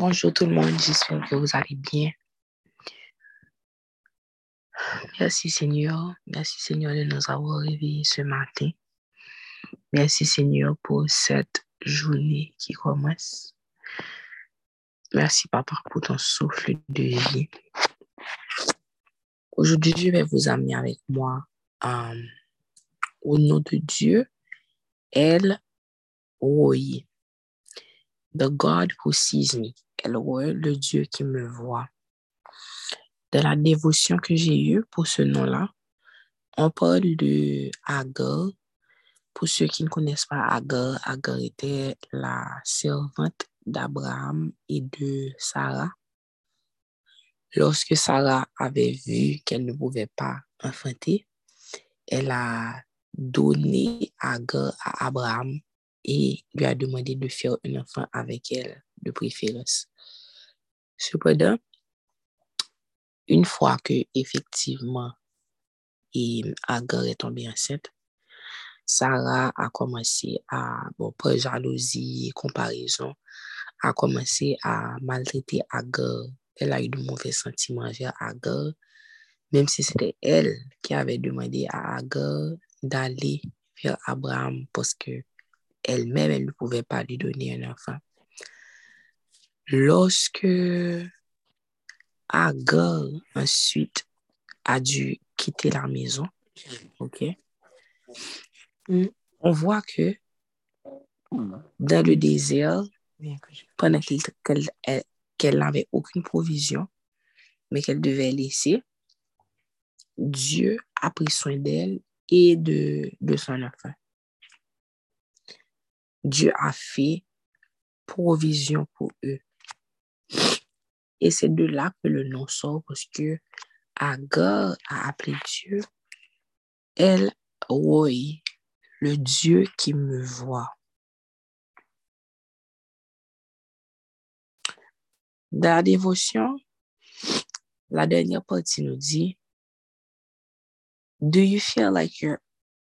Bonjour tout le monde, j'espère que vous allez bien. Merci Seigneur, merci Seigneur de nous avoir réveillés ce matin. Merci Seigneur pour cette journée qui commence. Merci Papa pour ton souffle de vie. Aujourd'hui, je vais vous amener avec moi euh, au nom de Dieu, El Roi. The God who sees me. El Roi, le Dieu qui me voit. De la dévotion que j'ai eue pour ce nom-là, on parle de Agar. Pour ceux qui ne connaissent pas Agar, Agar était la servante d'Abraham et de Sarah. Lorsque Sarah avait vu qu'elle ne pouvait pas enfanter, elle a donné Agar à Abraham et lui a demandé de faire un enfant avec elle de préférence. Cependant, une fois que effectivement Agar est tombée enceinte, Sarah a commencé à, bon, par jalousie, comparaison, a commencé à maltraiter Agar. Elle a eu de mauvais sentiments vers Agar, même si c'était elle qui avait demandé à Agar d'aller vers Abraham parce que elle-même, elle ne pouvait pas lui donner un enfant. Lorsque Agar ensuite a dû quitter la maison, ok, on voit que dans le désert, pendant qu'elle n'avait aucune provision, mais qu'elle devait laisser, Dieu a pris soin d'elle et de son enfant. Dieu a fait provision pour eux. Et c'est de là que le nom sort parce que Agar a appelé Dieu El Roi, le Dieu qui me voit. Dans la dévotion, la dernière partie nous dit, Do you feel like you're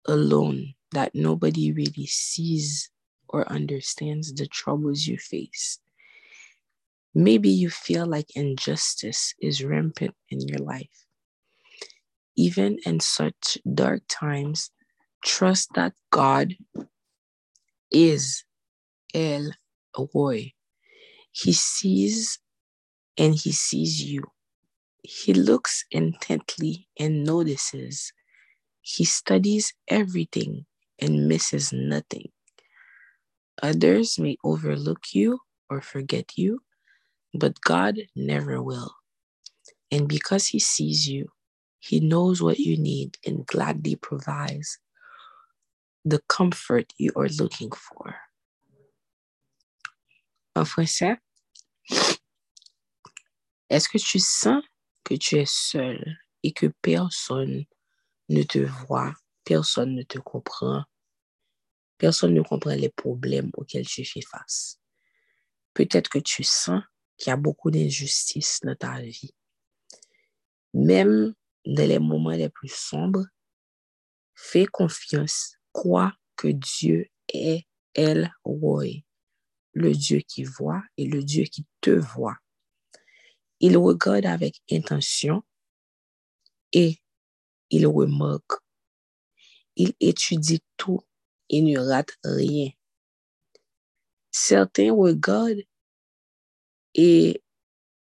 alone, that nobody really sees or understands the troubles you face? Maybe you feel like injustice is rampant in your life. Even in such dark times, trust that God is El Roi. He sees and he sees you. He looks intently and notices. He studies everything and misses nothing. Others may overlook you or forget you, but God never will. And because He sees you, He knows what you need and gladly provides the comfort you are looking for. En français, est-ce que tu sens que tu es seul et que personne ne te voit, personne ne te comprend, personne ne comprend les problèmes auxquels tu fais face? Peut-être que tu sens qu'il y a beaucoup d'injustice dans ta vie. Même dans les moments les plus sombres, fais confiance, crois que Dieu est El Roi, le Dieu qui voit et le Dieu qui te voit. Il regarde avec intention et il remarque. Il étudie tout et ne rate rien. Certains regardent et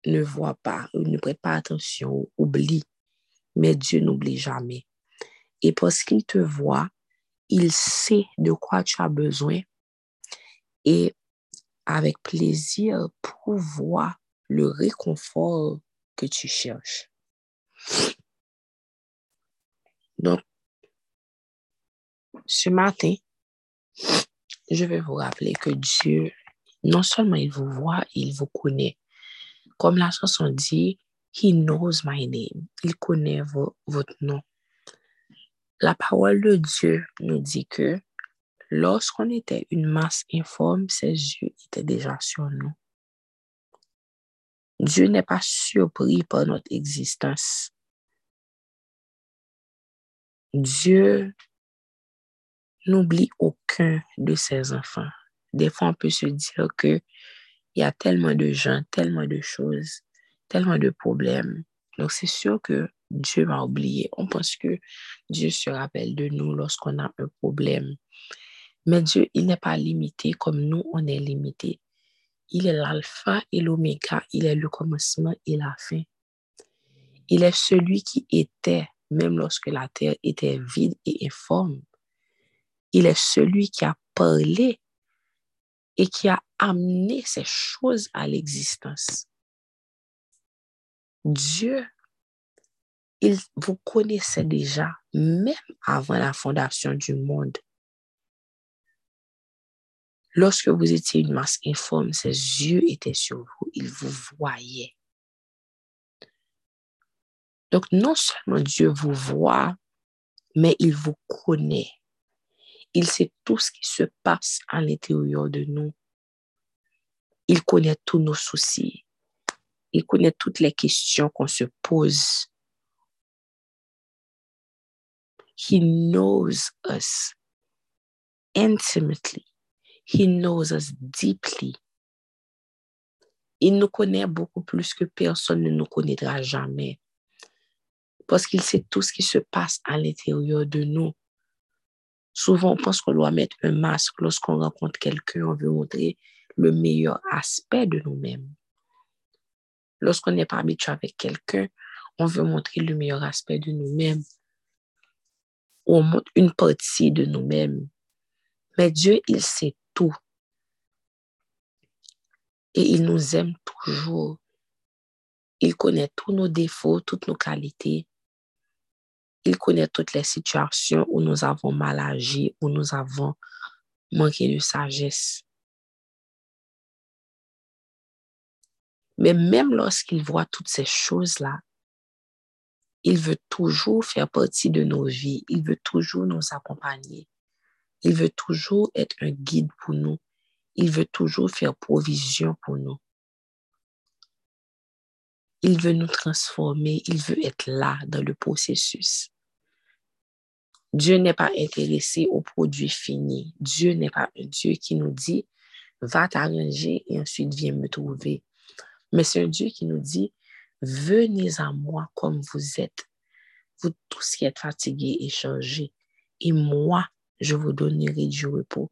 ne voient pas, ne prêtent pas attention, oublient. Mais Dieu n'oublie jamais. Et parce qu'il te voit, il sait de quoi tu as besoin et avec plaisir pourvoit le réconfort que tu cherches. Donc, ce matin, je vais vous rappeler que Dieu, non seulement il vous voit, il vous connaît. Comme la chanson dit, He knows my name. Il connaît votre nom. La parole de Dieu nous dit que lorsqu'on était une masse informe, ses yeux étaient déjà sur nous. Dieu n'est pas surpris par notre existence. Dieu n'oublie aucun de ses enfants. Des fois, on peut se dire que il y a tellement de gens, tellement de choses, tellement de problèmes. Donc, c'est sûr que Dieu va oublier. On pense que Dieu se rappelle de nous lorsqu'on a un problème. Mais Dieu, il n'est pas limité comme nous, on est limité. Il est l'alpha et l'oméga. Il est le commencement et la fin. Il est celui qui était, même lorsque la terre était vide et informe. Il est celui qui a parlé et qui a amené ces choses à l'existence. Dieu, il vous connaissait déjà, même avant la fondation du monde. Lorsque vous étiez une masse informe, ses yeux étaient sur vous, il vous voyait. Donc, non seulement Dieu vous voit, mais il vous connaît. Il sait tout ce qui se passe à l'intérieur de nous. Il connaît tous nos soucis. Il connaît toutes les questions qu'on se pose. He knows us intimately. He knows us deeply. Il nous connaît beaucoup plus que personne ne nous connaîtra jamais. Parce qu'il sait tout ce qui se passe à l'intérieur de nous. Souvent, on pense qu'on doit mettre un masque lorsqu'on rencontre quelqu'un, on veut montrer le meilleur aspect de nous-mêmes. Lorsqu'on n'est pas habitué avec quelqu'un, on veut montrer le meilleur aspect de nous-mêmes. On montre une partie de nous-mêmes. Mais Dieu, il sait tout. Et il nous aime toujours. Il connaît tous nos défauts, toutes nos qualités. Il connaît toutes les situations où nous avons mal agi, où nous avons manqué de sagesse. Mais même lorsqu'il voit toutes ces choses-là, il veut toujours faire partie de nos vies. Il veut toujours nous accompagner. Il veut toujours être un guide pour nous. Il veut toujours faire provision pour nous. Il veut nous transformer. Il veut être là dans le processus. Dieu n'est pas intéressé au produit fini. Dieu n'est pas un Dieu qui nous dit, va t'arranger et ensuite viens me trouver. Mais c'est un Dieu qui nous dit, venez à moi comme vous êtes, vous tous qui êtes fatigués et chargés, et moi, je vous donnerai du repos.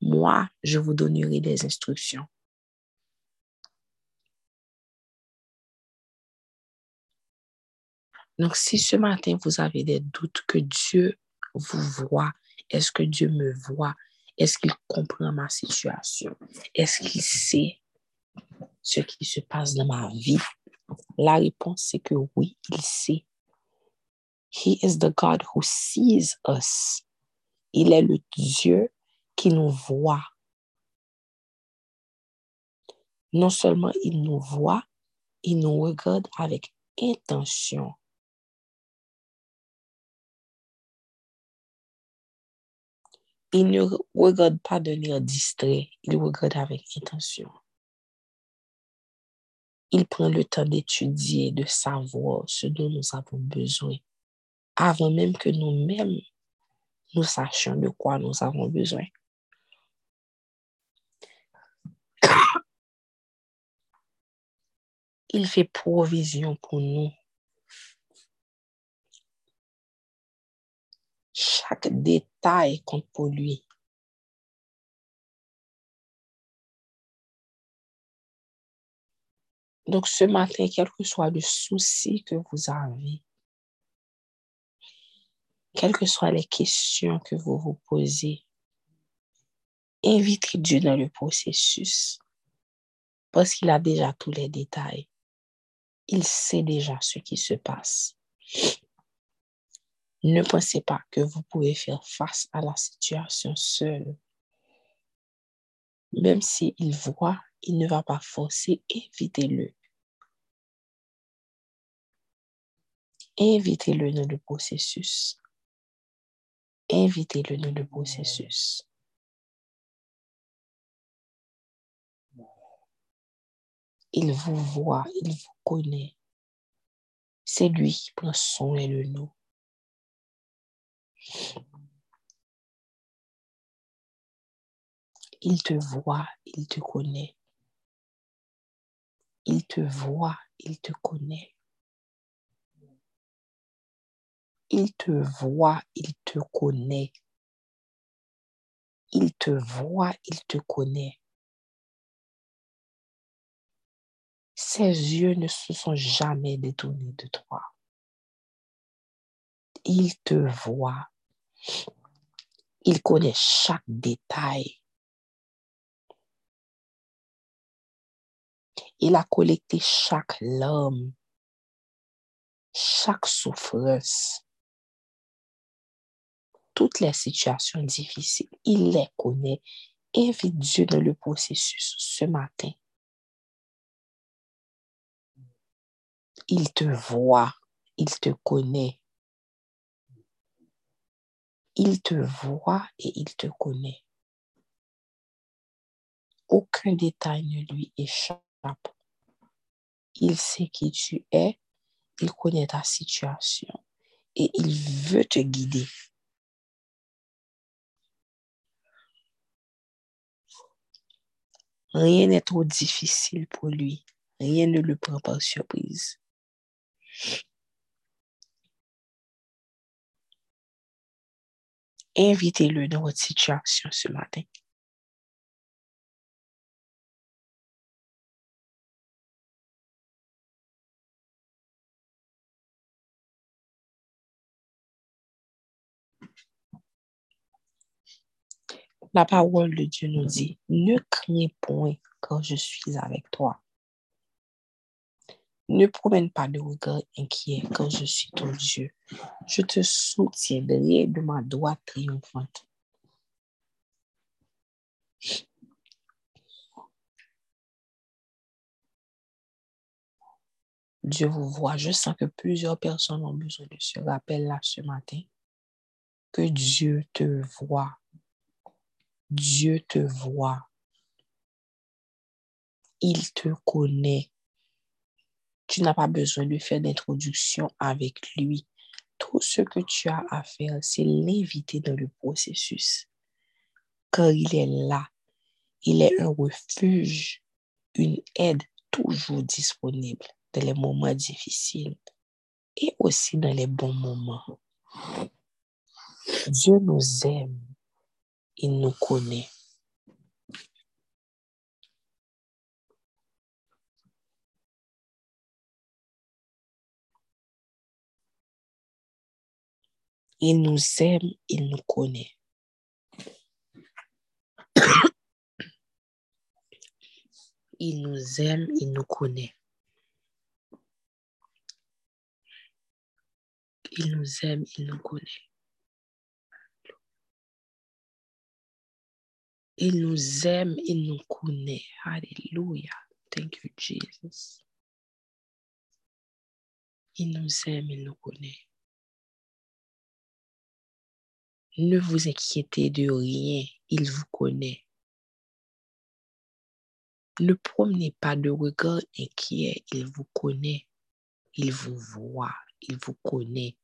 Moi, je vous donnerai des instructions. Donc, si ce matin, vous avez des doutes que Dieu vous voit, est-ce que Dieu me voit? Est-ce qu'il comprend ma situation? Est-ce qu'il sait ce qui se passe dans ma vie? La réponse, c'est que oui, il sait. He is the God who sees us. Il est le Dieu qui nous voit. Non seulement il nous voit, il nous regarde avec intention. Il ne regarde pas de l'air distrait, il regarde avec intention. Il prend le temps d'étudier, de savoir ce dont nous avons besoin, avant même que nous-mêmes nous sachions de quoi nous avons besoin. Il fait provision pour nous. Chaque détail compte pour lui. Donc ce matin, quel que soit le souci que vous avez, quelles que soient les questions que vous vous posez, invitez Dieu dans le processus parce qu'il a déjà tous les détails. Il sait déjà ce qui se passe. Ne pensez pas que vous pouvez faire face à la situation seul. Même s'il voit, il ne va pas forcer, invitez-le. Invitez-le dans le processus invitez-le dans le processus. Il vous voit, il vous connaît. C'est lui qui prend soin de nous. Il te voit, il te connaît. Il te voit, il te connaît. Il te voit, il te connaît. Il te voit, il te connaît. Ses yeux ne se sont jamais détournés de toi. Il te voit. Il connaît chaque détail. Il a collecté chaque larme, chaque souffrance, toutes les situations difficiles. Il les connaît. Invite Dieu dans le processus ce matin. Il te voit, il te connaît. Il te voit et il te connaît. Aucun détail ne lui échappe. Il sait qui tu es, il connaît ta situation et il veut te guider. Rien n'est trop difficile pour lui. Rien ne le prend par surprise. Invitez-le dans votre situation ce matin. La parole de Dieu nous dit, ne crains point quand je suis avec toi. Ne promène pas de regard inquiet quand je suis ton Dieu. Je te soutiendrai de ma droite triomphante. Dieu vous voit. Je sens que plusieurs personnes ont besoin de ce rappel-là ce matin. Que Dieu te voit. Dieu te voit. Il te connaît. Tu n'as pas besoin de faire d'introduction avec lui. Tout ce que tu as à faire, c'est l'inviter dans le processus. Car il est là. Il est un refuge, une aide toujours disponible dans les moments difficiles et aussi dans les bons moments. Dieu nous aime. Il nous connaît. Il nous aime, il nous connaît. Il nous aime, il nous connaît. Il nous aime, il nous connaît. Il nous aime, il nous connaît. Alléluia. Thank you, Jesus. Il nous aime, il nous connaît. Ne vous inquiétez de rien, il vous connaît. Ne promenez pas de regard inquiet, il vous connaît. Il vous voit, il vous connaît.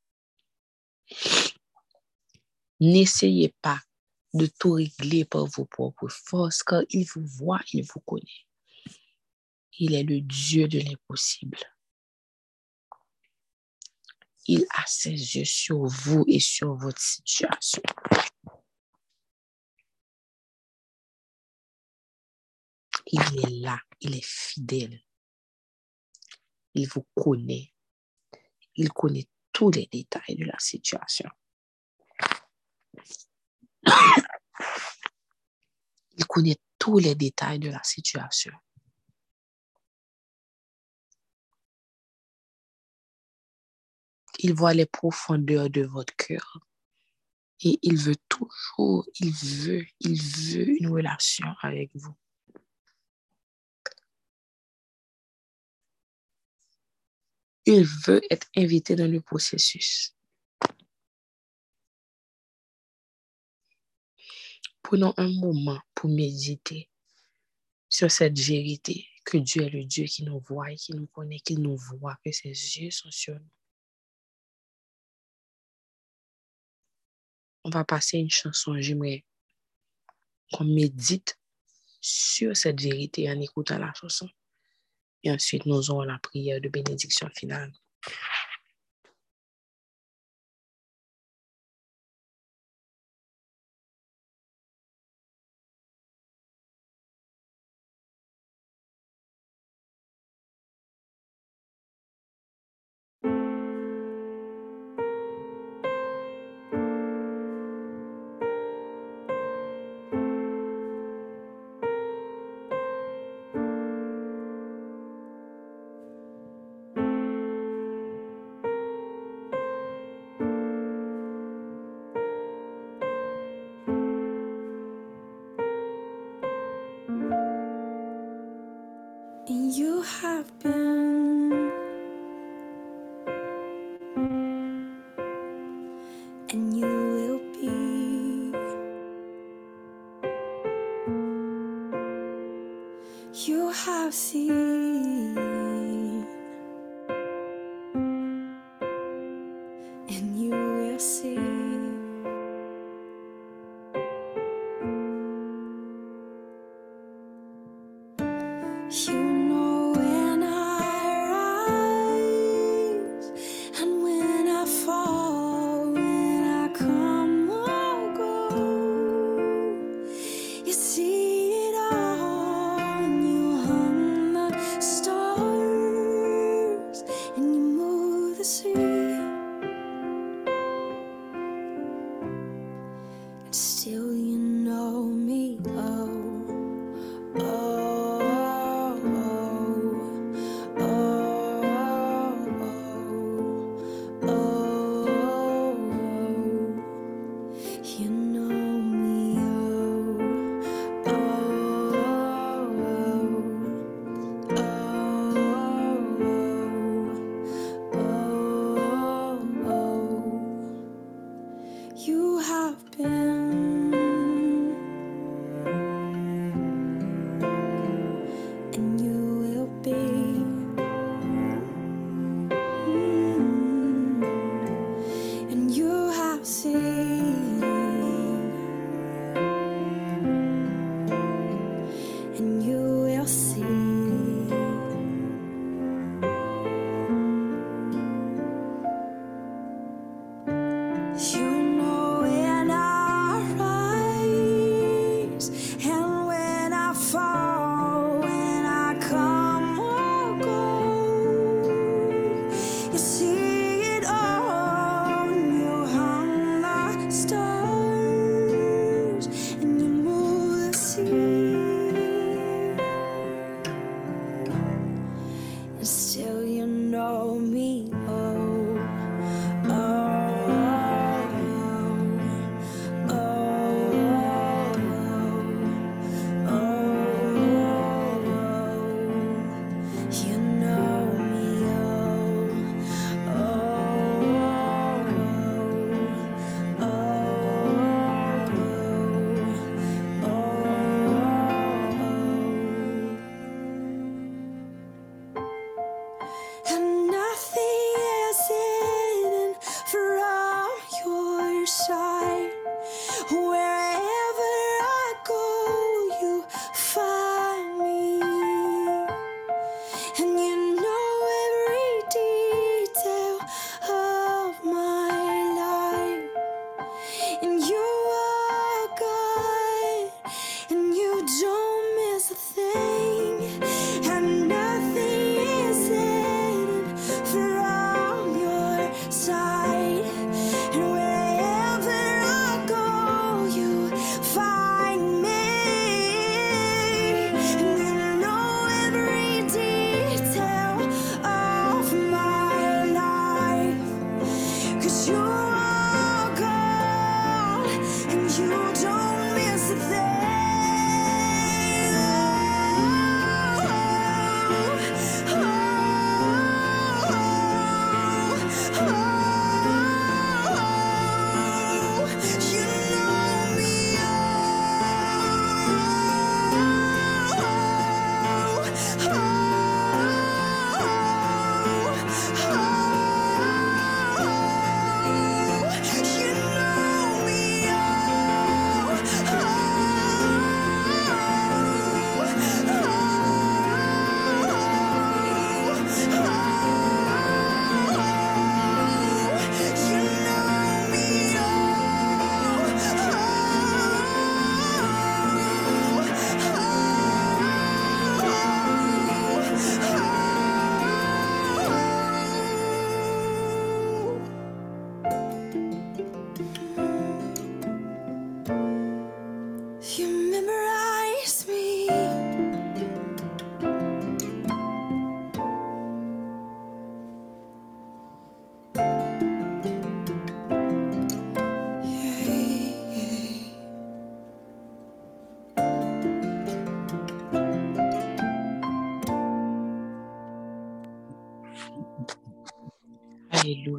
N'essayez pas de tout régler par vos propres forces, car il vous voit, il vous connaît. Il est le Dieu de l'impossible. Il a ses yeux sur vous et sur votre situation. Il est là, il est fidèle. Il vous connaît. Il connaît tous les détails de la situation. Il connaît tous les détails de la situation. Il voit les profondeurs de votre cœur. Et il veut toujours, il veut, il veut une relation avec vous. Il veut être invité dans le processus. Prenons un moment pour méditer sur cette vérité que Dieu est le Dieu qui nous voit et qui nous connaît, qui nous voit, que ses yeux sont sur nous. On va passer une chanson. J'aimerais qu'on médite sur cette vérité en écoutant la chanson. Et ensuite, nous aurons la prière de bénédiction finale. And you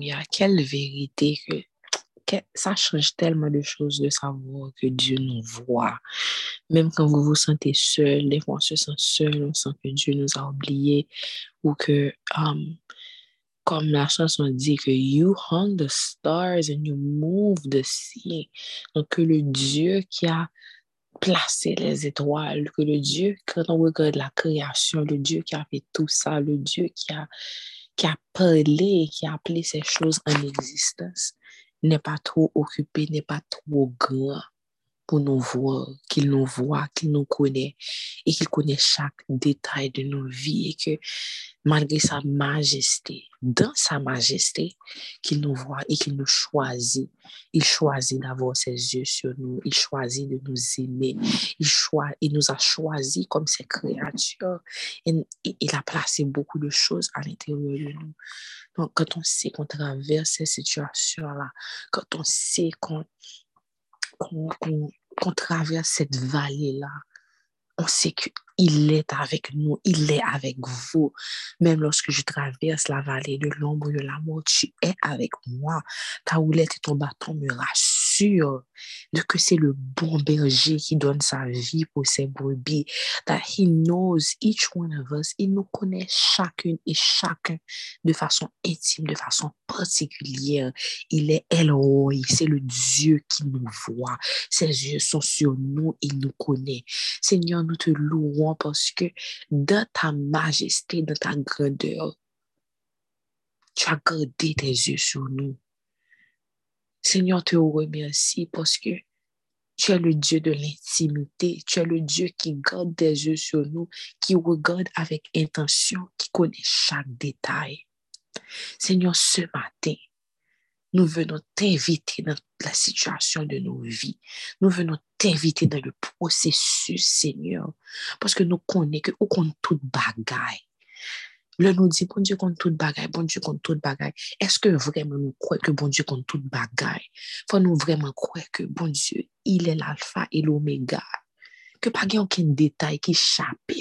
Alléluia. Quelle vérité que, que ça change tellement de choses de savoir que Dieu nous voit. Même quand vous vous sentez seul, des fois on se sent seul, on sent que Dieu nous a oubliés ou que, um, comme la chanson dit, que you hung the stars and you moved the sea. Donc, que le Dieu qui a placé les étoiles, que le Dieu, quand on regarde la création, le Dieu qui a fait tout ça, le Dieu qui a, qui a parlé, qui a appelé ces choses en existence, n'est pas trop occupé, n'est pas trop grand pour nous voir, qu'il nous voit, qu'il nous connaît et qu'il connaît chaque détail de nos vies et que malgré sa majesté, dans sa majesté, qu'il nous voit et qu'il nous choisit. Il choisit d'avoir ses yeux sur nous. Il choisit de nous aimer. Il, choi- il nous a choisis comme ses créatures. Et, il a placé beaucoup de choses à l'intérieur de nous. Donc, quand on sait qu'on traverse ces situations-là, quand on sait qu'on qu'on- qu'on traverse cette vallée-là, on sait qu'il est avec nous, il est avec vous. Même lorsque je traverse la vallée de l'ombre de la mort, tu es avec moi. Ta houlette et ton bâton me rassurent de que c'est le bon berger qui donne sa vie pour ses brebis. That he knows each one of us. Il nous connaît chacune et chacun de façon intime, de façon particulière. Il est Elroy, c'est le Dieu qui nous voit. Ses yeux sont sur nous, il nous connaît. Seigneur, nous te louons parce que dans ta majesté, dans ta grandeur, tu as gardé tes yeux sur nous. Seigneur, te remercie parce que tu es le Dieu de l'intimité. Tu es le Dieu qui garde tes yeux sur nous, qui regarde avec intention, qui connaît chaque détail. Seigneur, ce matin, nous venons t'inviter dans la situation de nos vies. Nous venons t'inviter dans le processus, Seigneur, parce que nous connaissons que nous bagaille. Là, nous dit, bon Dieu compte toute bagaille, bon Dieu compte toute bagaille. Est-ce que vraiment nous croyons que bon Dieu compte toute bagaille? Faut nous vraiment croire que bon Dieu, il est l'alpha et l'oméga. Que pas gen aucun détail qui échappe.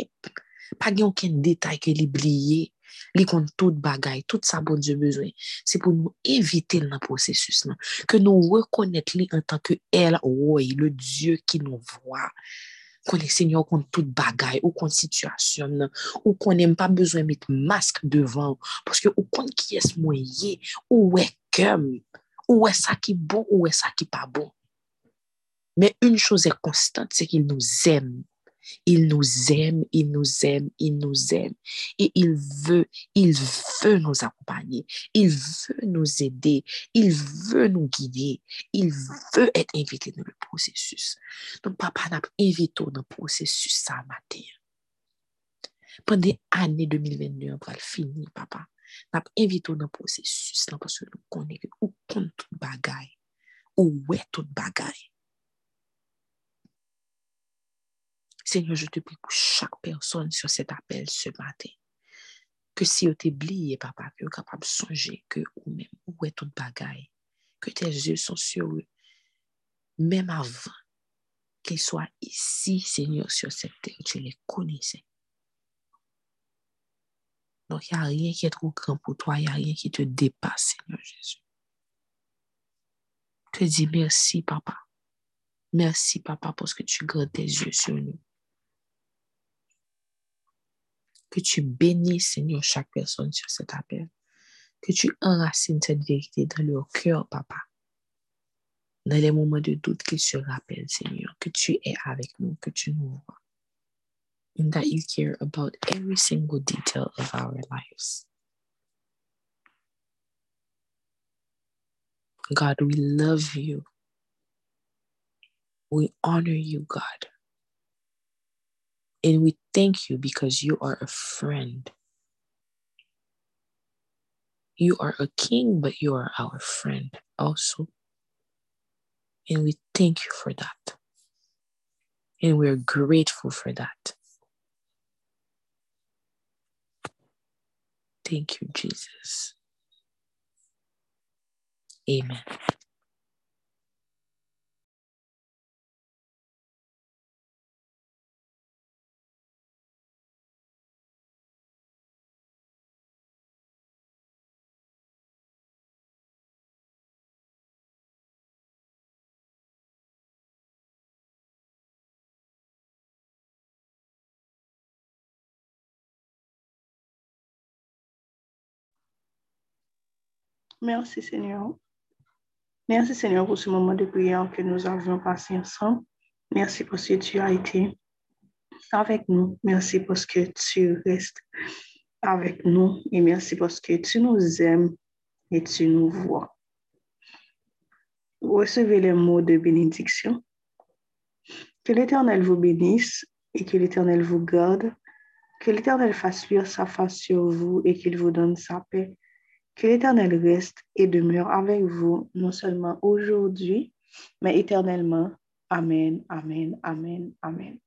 Pas gen aucun détail qui est oublié. Li compte toute bagaille, tout ça bon Dieu besoin. C'est pour nous éviter le processus. Que nous reconnaître lui en tant que Roy, le Dieu qui nous voit. Bagaille ou contre situation là, ou qu'on n'aime pas besoin de mettre masque devant parce que ou compte qui est moyen ou est ou est ça qui bon ou est ça qui pas bon. Mais une chose est constante, c'est qu'il nous aime. Il nous aime, il nous aime, il nous aime. Et il veut, il veut nous accompagner. Il veut nous aider. Il veut nous guider. Il veut être invité dans le processus. Donc, papa n'a invité dans le processus ça matin. Pendant l'année 2022, on va le finir, papa. N'a invité dans le processus là parce que nous connaissons ou compte tout bagaille. Ou ouais tout bagaille? Seigneur, je te prie pour chaque personne sur cet appel ce matin. Que si tu oublié, papa, que tu es capable de songer que ou même où est toute bagaille, que tes yeux sont sur eux, même avant qu'ils soient ici, Seigneur, sur cette terre, tu les connaissais. Donc, il n'y a rien qui est trop grand pour toi, il n'y a rien qui te dépasse, Seigneur Jésus. Je te dis merci, papa. Merci, papa, parce que tu gardes tes yeux sur nous. Que tu bénisses, Seigneur, chaque personne sur cet appel. Que tu enracines cette vérité dans leur cœur, papa. Dans les moments de doute, qu'ils se rappellent, Seigneur, que tu es avec nous, que tu nous vois. And that you care about every single detail of our lives. God, we love you. We honor you, God. And we thank you because you are a friend. You are a king, but you are our friend also. And we thank you for that. And we're grateful for that. Thank you, Jesus. Amen. Merci Seigneur. Merci Seigneur pour ce moment de prière que nous avions passé ensemble. Merci parce que tu as été avec nous. Merci parce que tu restes avec nous. Et merci parce que tu nous aimes et tu nous vois. Recevez les mots de bénédiction. Que l'Éternel vous bénisse et que l'Éternel vous garde. Que l'Éternel fasse luire sa face sur vous et qu'il vous donne sa paix. Que l'Éternel reste et demeure avec vous, non seulement aujourd'hui, mais éternellement. Amen, amen, amen, amen.